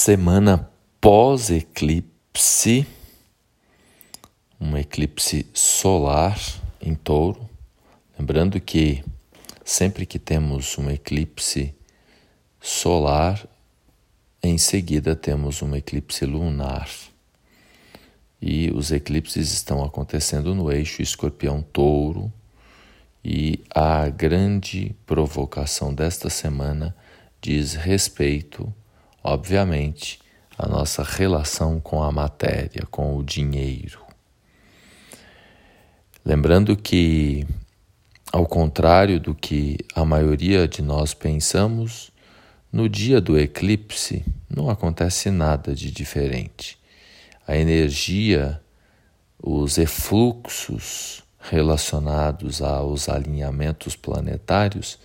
semana pós-eclipse, um eclipse solar em touro. Lembrando que sempre que temos um eclipse solar, em seguida temos um eclipse lunar. E os eclipses estão acontecendo no eixo escorpião-touro. E a grande provocação desta semana diz respeito, obviamente, à nossa relação com a matéria, com o dinheiro. Lembrando que, ao contrário do que a maioria de nós pensamos, no dia do eclipse não acontece nada de diferente. A energia, os efluxos relacionados aos alinhamentos planetários,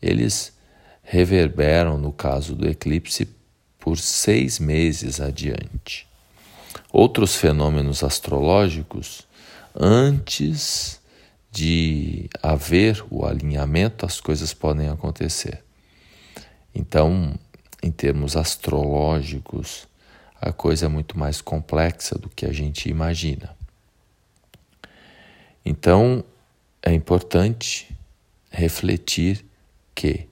eles reverberam, no caso do eclipse, por seis meses adiante. Outros fenômenos astrológicos, antes de haver o alinhamento, as coisas podem acontecer. Então, em termos astrológicos, a coisa é muito mais complexa do que a gente imagina. Então, é importante refletir que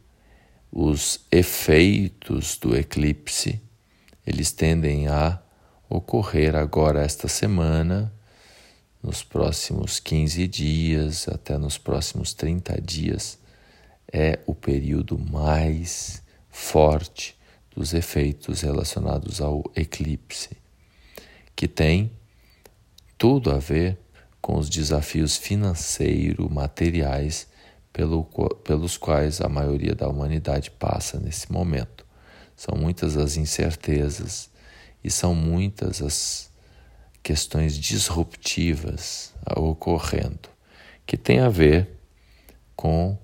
os efeitos do eclipse, eles tendem a ocorrer agora esta semana, nos próximos 15 dias, até nos próximos 30 dias, é o período mais forte dos efeitos relacionados ao eclipse, que tem tudo a ver com os desafios financeiros, materiais pelo, pelos quais a maioria da humanidade passa nesse momento. São muitas as incertezas e são muitas as questões disruptivas ocorrendo, que tem a ver com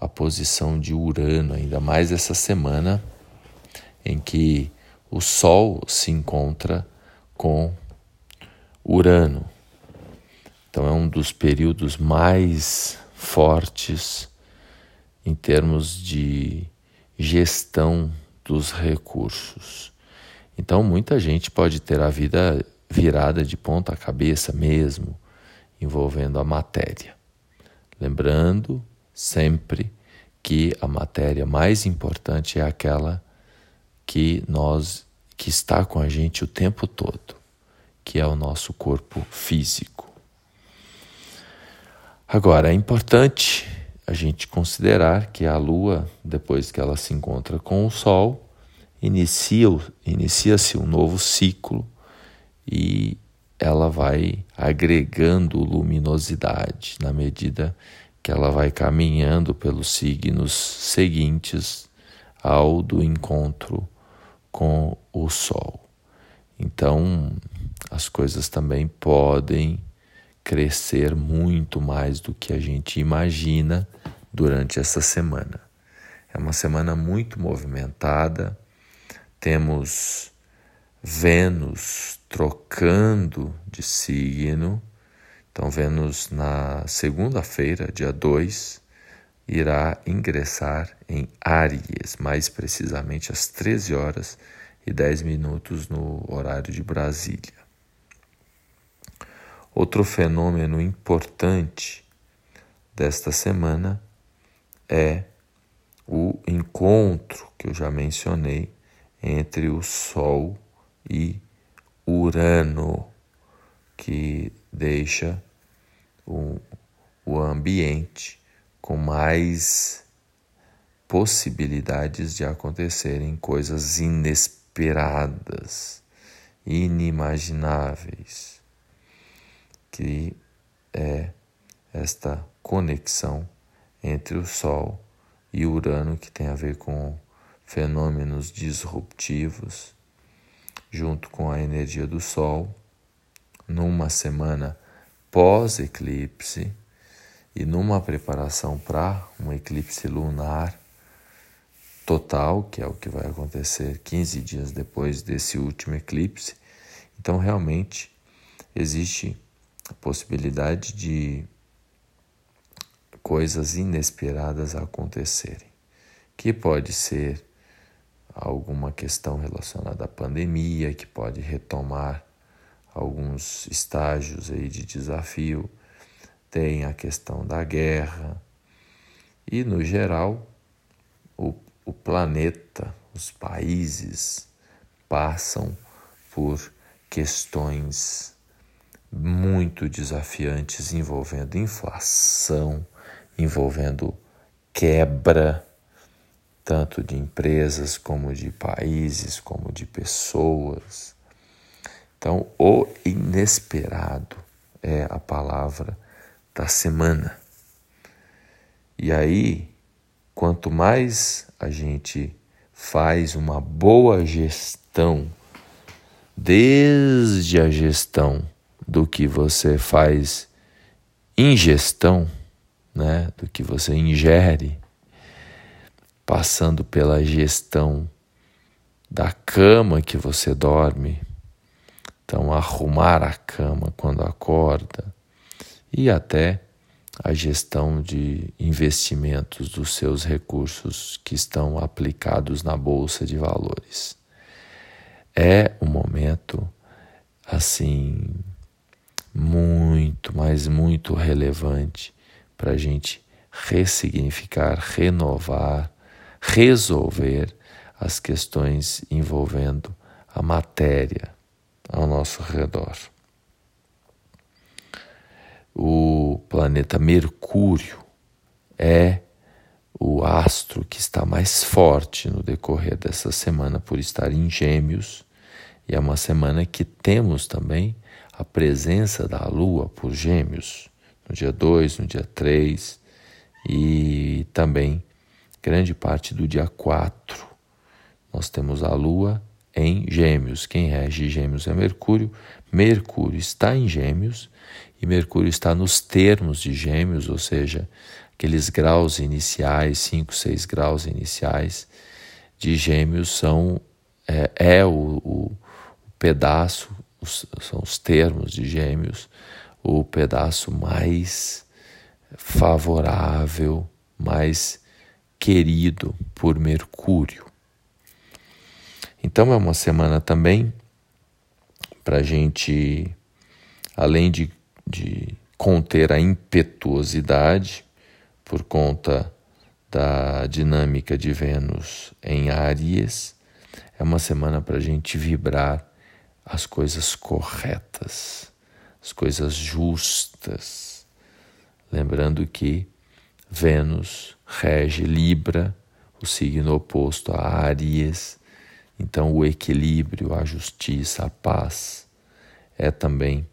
a posição de Urano, ainda mais essa semana em que o Sol se encontra com Urano. Então é um dos períodos mais fortes em termos de gestão dos recursos. Então muita gente pode ter a vida virada de ponta cabeça mesmo, envolvendo a matéria. Lembrando sempre que a matéria mais importante é aquela que nós que está com a gente o tempo todo, que é o nosso corpo físico. Agora, é importante a gente considerar que a Lua, depois que ela se encontra com o Sol, inicia-se inicia um novo ciclo e ela vai agregando luminosidade na medida que ela vai caminhando pelos signos seguintes ao do encontro com o Sol. Então, as coisas também podem crescer muito mais do que a gente imagina durante essa semana. É uma semana muito movimentada, temos Vênus trocando de signo então, Vênus, na segunda-feira, dia 2, irá ingressar em Áries, mais precisamente às 13 horas e 10 minutos no horário de Brasília. Outro fenômeno importante desta semana é o encontro que eu já mencionei entre o Sol e Urano, que deixa o, o ambiente com mais possibilidades de acontecerem coisas inesperadas, inimagináveis, que é esta conexão entre o Sol e Urano que tem a ver com fenômenos disruptivos, junto com a energia do Sol numa semana pós-eclipse e numa preparação para um eclipse lunar total, que é o que vai acontecer 15 dias depois desse último eclipse. Então, realmente, existe a possibilidade de coisas inesperadas acontecerem, que pode ser alguma questão relacionada à pandemia que pode retomar alguns estágios aí de desafio, tem a questão da guerra. E no geral o, o planeta, os países passam por questões muito desafiantes envolvendo inflação, envolvendo quebra tanto de empresas como de países, como de pessoas. Então, o inesperado é a palavra da semana. E aí, quanto mais a gente faz uma boa gestão, desde a gestão do que você faz ingestão, né, do que você ingere, passando pela gestão da cama que você dorme. Então, arrumar a cama quando acorda e até a gestão de investimentos dos seus recursos que estão aplicados na bolsa de valores. É um momento assim muito, mas muito relevante para a gente ressignificar, renovar, resolver as questões envolvendo a matéria ao nosso redor. O planeta Mercúrio é o astro que está mais forte no decorrer dessa semana por estar em Gêmeos, e é uma semana que temos também a presença da Lua por Gêmeos, no dia 2, no dia 3 e também grande parte do dia 4. Nós temos a Lua em Gêmeos. Quem rege Gêmeos é Mercúrio. Mercúrio está em Gêmeos e Mercúrio está nos termos de Gêmeos, ou seja, aqueles graus iniciais, 5, 6 graus iniciais de Gêmeos são é, é o, o, o pedaço, os, são os termos de Gêmeos, o pedaço mais favorável, mais querido por Mercúrio. Então é uma semana também para a gente, além de, de conter a impetuosidade por conta da dinâmica de Vênus em Áries, é uma semana para a gente vibrar as coisas corretas, as coisas justas. Lembrando que Vênus rege Libra, o signo oposto a Áries. Então, o equilíbrio, a justiça, a paz é também.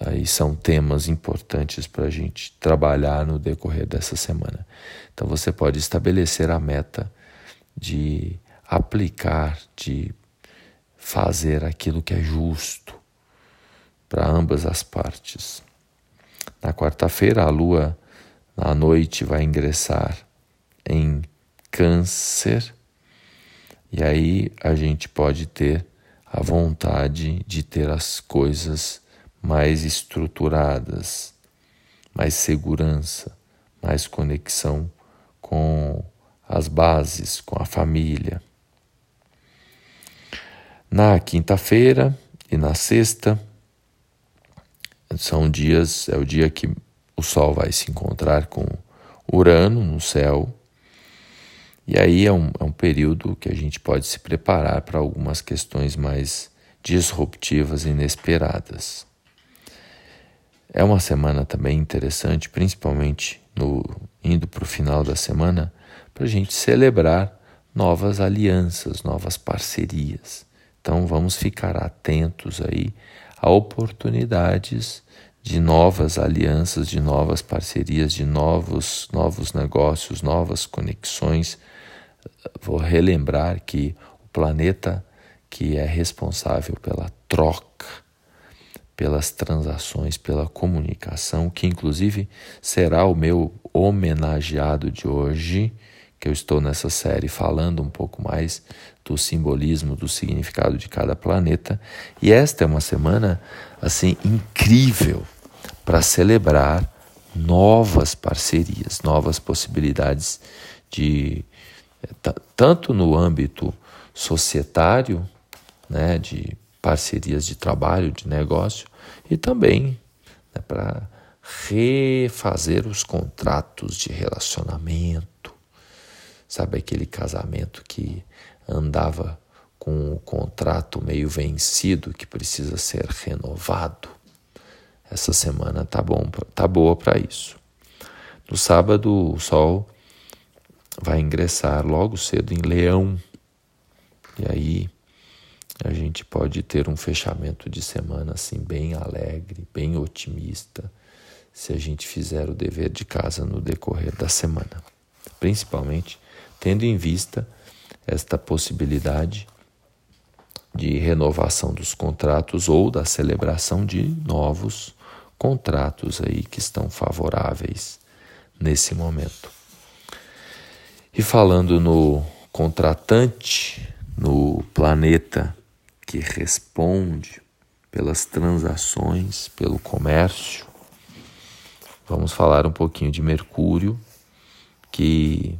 Aí são temas importantes para a gente trabalhar no decorrer dessa semana. Então, você pode estabelecer a meta de aplicar, de fazer aquilo que é justo para ambas as partes. Na quarta-feira, a lua à noite vai ingressar em câncer, e aí a gente pode ter a vontade de ter as coisas mais estruturadas, mais segurança, mais conexão com as bases, com a família. Na quinta-feira e na sexta são dias, é o dia que o Sol vai se encontrar com Urano no céu. E aí é um, é um período que a gente pode se preparar para algumas questões mais disruptivas e inesperadas. É uma semana também interessante, principalmente no, indo para o final da semana, para a gente celebrar novas alianças, novas parcerias. Então vamos ficar atentos aí a oportunidades de novas alianças, de novas parcerias, de novos, novos negócios, novas conexões. Vou relembrar que o planeta que é responsável pela troca, pelas transações, pela comunicação, que inclusive será o meu homenageado de hoje, que eu estou nessa série falando um pouco mais do simbolismo, do significado de cada planeta. E esta é uma semana assim incrível para celebrar novas parcerias, novas possibilidades de tanto no âmbito societário, né, de parcerias de trabalho, de negócio, e também né, para refazer os contratos de relacionamento. Sabe aquele casamento que andava com o contrato meio vencido que precisa ser renovado? Essa semana tá bom, tá boa para isso. No sábado o sol vai ingressar logo cedo em Leão. E aí a gente pode ter um fechamento de semana assim bem alegre, bem otimista, se a gente fizer o dever de casa no decorrer da semana. Principalmente tendo em vista esta possibilidade de renovação dos contratos ou da celebração de novos contratos aí que estão favoráveis nesse momento. E falando no contratante, no planeta que responde pelas transações, pelo comércio, vamos falar um pouquinho de Mercúrio, que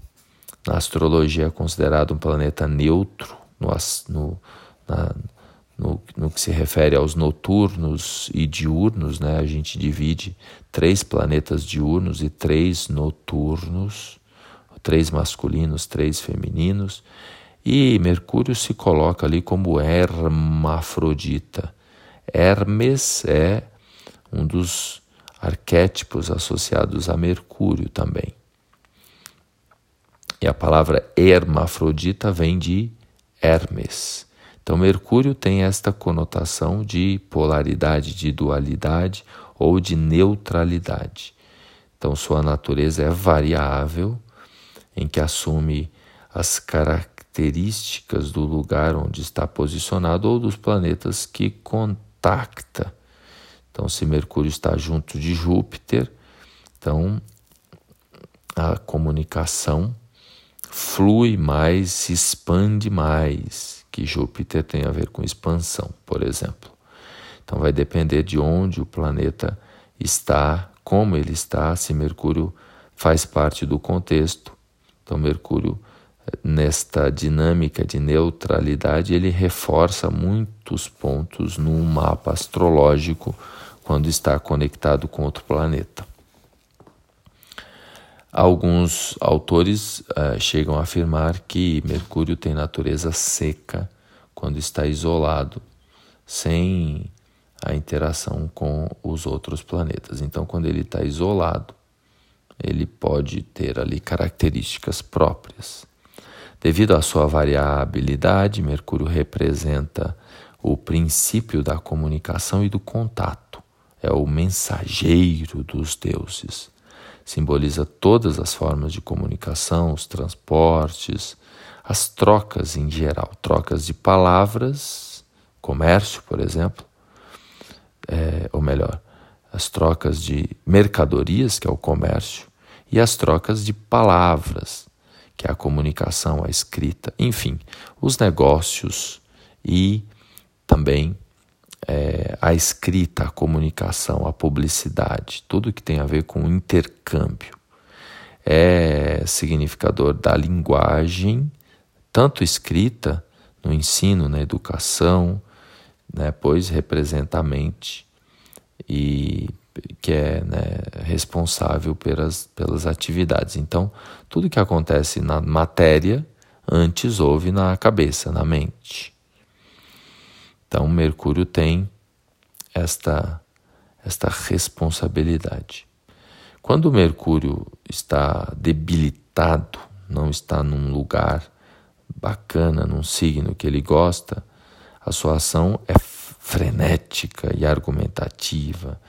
na astrologia é considerado um planeta neutro no, no, na, no, no, que se refere aos noturnos e diurnos, né? a gente divide três planetas diurnos e três noturnos, três masculinos, três femininos, e Mercúrio se coloca ali como hermafrodita. Hermes é um dos arquétipos associados a Mercúrio também. E a palavra hermafrodita vem de Hermes. Então, Mercúrio tem esta conotação de polaridade, de dualidade ou de neutralidade. Então, sua natureza é variável, em que assume as características do lugar onde está posicionado ou dos planetas que contacta. Então, se Mercúrio está junto de Júpiter, então a comunicação flui mais, se expande mais, que Júpiter tem a ver com expansão, por exemplo. Então vai depender de onde o planeta está, como ele está, se Mercúrio faz parte do contexto. Então Mercúrio nesta dinâmica de neutralidade, ele reforça muitos pontos num mapa astrológico quando está conectado com outro planeta. Alguns autores uh, chegam a afirmar que Mercúrio tem natureza seca quando está isolado, sem a interação com os outros planetas. Então, quando ele está isolado, ele pode ter ali características próprias. Devido à sua variabilidade, Mercúrio representa o princípio da comunicação e do contato. É o mensageiro dos deuses simboliza todas as formas de comunicação, os transportes, as trocas em geral, trocas de palavras, comércio, por exemplo, é, ou melhor, as trocas de mercadorias, que é o comércio, e as trocas de palavras, que é a comunicação, a escrita, enfim, os negócios e também é, a escrita, a comunicação, a publicidade, tudo que tem a ver com intercâmbio. É significador da linguagem, tanto escrita no ensino, na educação, né, pois representa a mente e que é né, responsável pelas, pelas atividades. Então, tudo que acontece na matéria antes houve na cabeça, na mente. Então, Mercúrio tem esta, esta responsabilidade. Quando Mercúrio está debilitado, não está num lugar bacana, num signo que ele gosta, a sua ação é frenética e argumentativa,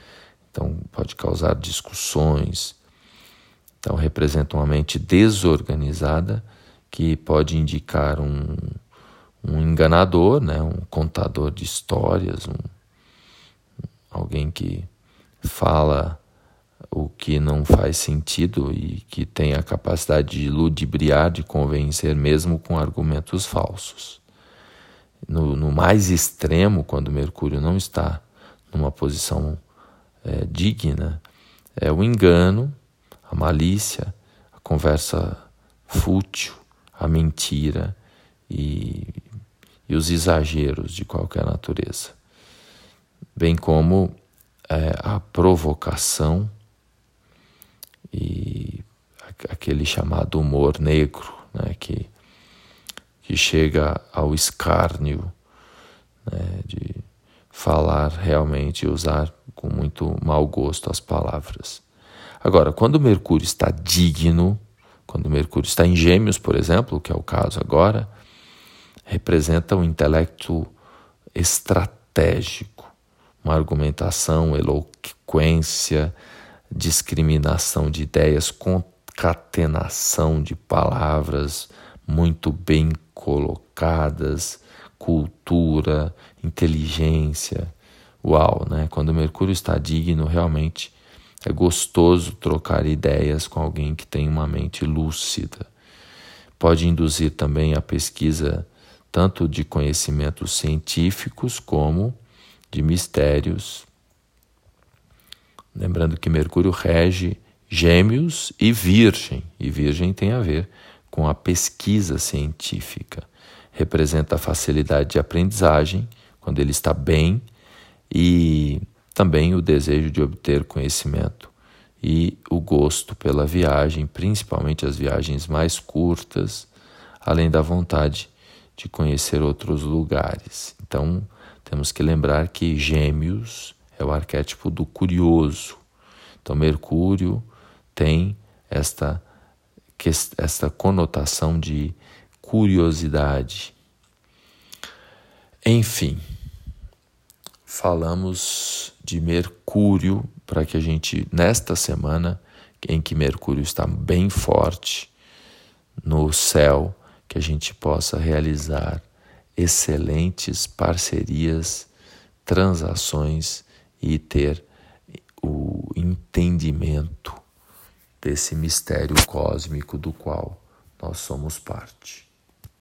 então pode causar discussões. Então representa uma mente desorganizada que pode indicar um, um enganador, né, um contador de histórias, um, alguém que fala o que não faz sentido e que tem a capacidade de ludibriar, de convencer mesmo com argumentos falsos. No, no mais extremo, quando Mercúrio não está numa posição é, digna, é o engano, a malícia, a conversa fútil, a mentira e e os exageros de qualquer natureza, bem como é, a provocação e aquele chamado humor negro, né, que, que chega ao escárnio né, de falar realmente e usar com muito mau gosto as palavras. Agora, quando Mercúrio está digno, quando Mercúrio está em Gêmeos, por exemplo, que é o caso agora, representa um intelecto estratégico, uma argumentação, eloquência, discriminação de ideias, concatenação de palavras muito bem colocadas, cultura, inteligência. Uau, né? Quando Mercúrio está digno, realmente é gostoso trocar ideias com alguém que tem uma mente lúcida. Pode induzir também a pesquisa tanto de conhecimentos científicos como de mistérios. Lembrando que Mercúrio rege Gêmeos e Virgem, e Virgem tem a ver com a pesquisa científica. Representa a facilidade de aprendizagem, quando ele está bem, e também o desejo de obter conhecimento e o gosto pela viagem, principalmente as viagens mais curtas, além da vontade de conhecer outros lugares. Então, temos que lembrar que Gêmeos é o arquétipo do curioso. Então, Mercúrio tem esta, esta conotação de curiosidade. Enfim, falamos de Mercúrio para que a gente, nesta semana em que Mercúrio está bem forte no céu, que a gente possa realizar excelentes parcerias, transações e ter o entendimento desse mistério cósmico do qual nós somos parte.